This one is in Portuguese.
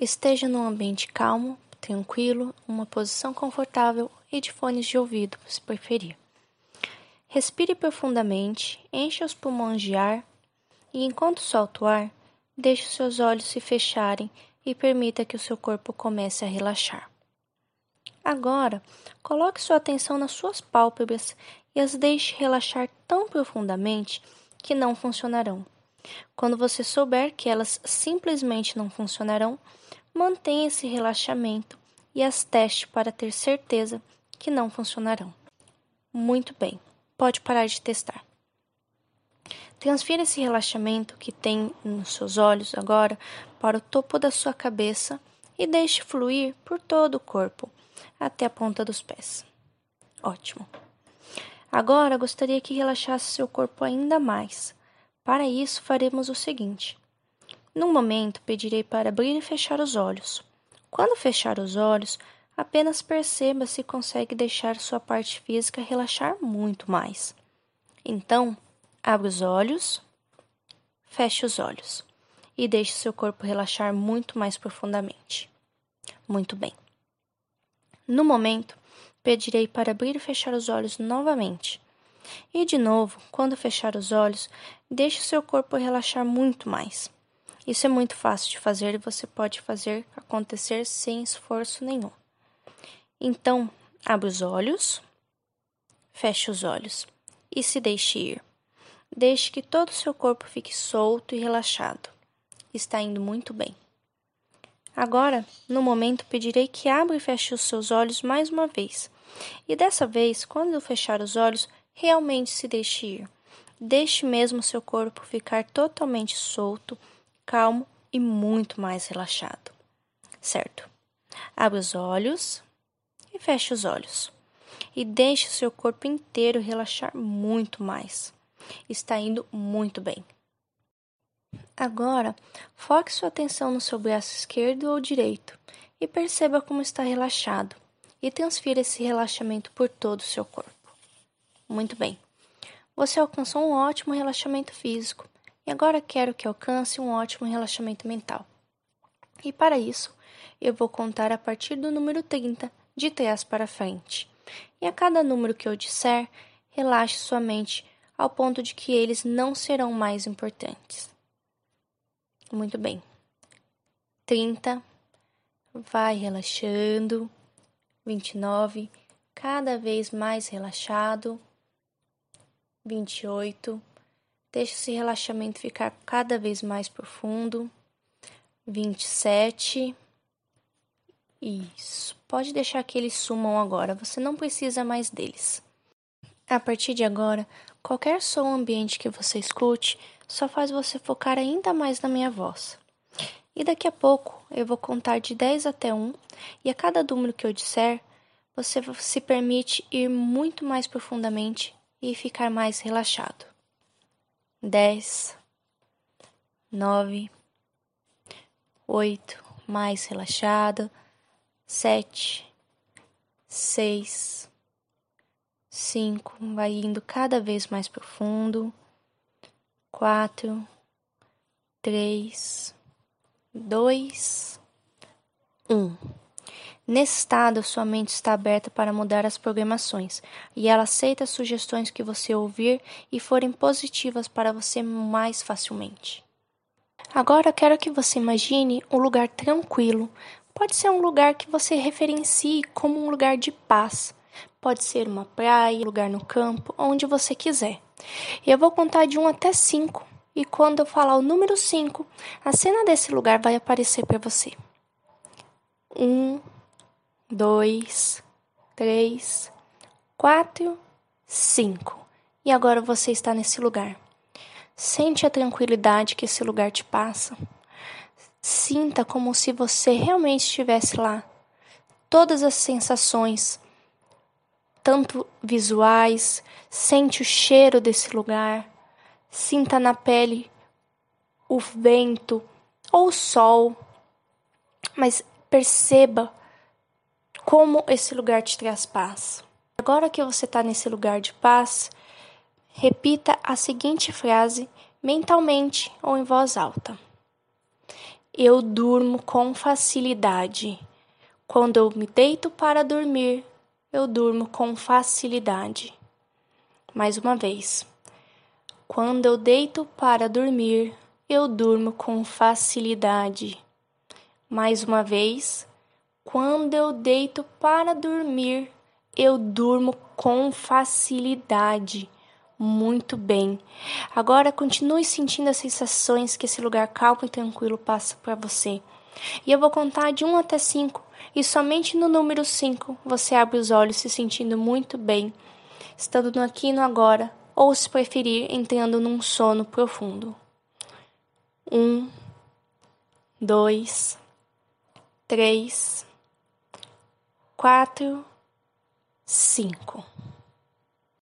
Esteja num ambiente calmo, tranquilo, uma posição confortável e de fones de ouvido, se preferir. Respire profundamente, encha os pulmões de ar e, enquanto solta o ar, deixe seus olhos se fecharem e permita que o seu corpo comece a relaxar. Agora, coloque sua atenção nas suas pálpebras e as deixe relaxar tão profundamente que não funcionarão. Quando você souber que elas simplesmente não funcionarão, mantenha esse relaxamento e as teste para ter certeza que não funcionarão. Muito bem, pode parar de testar. Transfira esse relaxamento que tem nos seus olhos agora para o topo da sua cabeça e deixe fluir por todo o corpo, até a ponta dos pés. Ótimo. Agora gostaria que relaxasse seu corpo ainda mais. Para isso, faremos o seguinte: num momento, pedirei para abrir e fechar os olhos. Quando fechar os olhos, apenas perceba se consegue deixar sua parte física relaxar muito mais. Então, abra os olhos, feche os olhos e deixe seu corpo relaxar muito mais profundamente. Muito bem. No momento, pedirei para abrir e fechar os olhos novamente. E de novo, quando fechar os olhos, deixe seu corpo relaxar muito mais. Isso é muito fácil de fazer e você pode fazer acontecer sem esforço nenhum. Então, abra os olhos, feche os olhos e se deixe ir. Deixe que todo o seu corpo fique solto e relaxado. Está indo muito bem. Agora, no momento, pedirei que abra e feche os seus olhos mais uma vez. E dessa vez, quando fechar os olhos, realmente se deixe ir. Deixe mesmo seu corpo ficar totalmente solto calmo e muito mais relaxado. Certo? Abre os olhos e feche os olhos. E deixe seu corpo inteiro relaxar muito mais. Está indo muito bem. Agora, foque sua atenção no seu braço esquerdo ou direito e perceba como está relaxado e transfira esse relaxamento por todo o seu corpo. Muito bem. Você alcançou um ótimo relaxamento físico e agora quero que alcance um ótimo relaxamento mental. E para isso, eu vou contar a partir do número 30, de trás para frente. E a cada número que eu disser, relaxe sua mente ao ponto de que eles não serão mais importantes. Muito bem. 30, vai relaxando. 29, cada vez mais relaxado. 28, Deixe esse relaxamento ficar cada vez mais profundo. 27. Isso. Pode deixar que eles sumam agora, você não precisa mais deles. A partir de agora, qualquer som ambiente que você escute só faz você focar ainda mais na minha voz. E daqui a pouco eu vou contar de 10 até 1 e a cada número que eu disser, você se permite ir muito mais profundamente e ficar mais relaxado. Dez, nove, oito, mais relaxado, sete, seis, cinco, vai indo cada vez mais profundo, quatro, três, dois, um. Nesse estado, sua mente está aberta para mudar as programações e ela aceita as sugestões que você ouvir e forem positivas para você mais facilmente. Agora quero que você imagine um lugar tranquilo. Pode ser um lugar que você referencie como um lugar de paz. Pode ser uma praia, um lugar no campo, onde você quiser. Eu vou contar de 1 até 5 e quando eu falar o número 5, a cena desse lugar vai aparecer para você. 1, um, dois, três, quatro, cinco. E agora você está nesse lugar. Sente a tranquilidade que esse lugar te passa. Sinta como se você realmente estivesse lá. Todas as sensações, tanto visuais, sente o cheiro desse lugar, sinta na pele o vento ou o sol, mas perceba como esse lugar te traz paz. Agora que você está nesse lugar de paz, repita a seguinte frase mentalmente ou em voz alta: eu durmo com facilidade. Quando eu me deito para dormir, eu durmo com facilidade. Mais uma vez. Quando eu deito para dormir, eu durmo com facilidade. Mais uma vez. Quando eu deito para dormir, eu durmo com facilidade. Muito bem. Agora continue sentindo as sensações que esse lugar calmo e tranquilo passa para você. E eu vou contar de 1 até 5, e somente no número 5 você abre os olhos se sentindo muito bem, estando no aqui e no agora, ou se preferir, entrando num sono profundo. 1, 2, 3, 4, 5.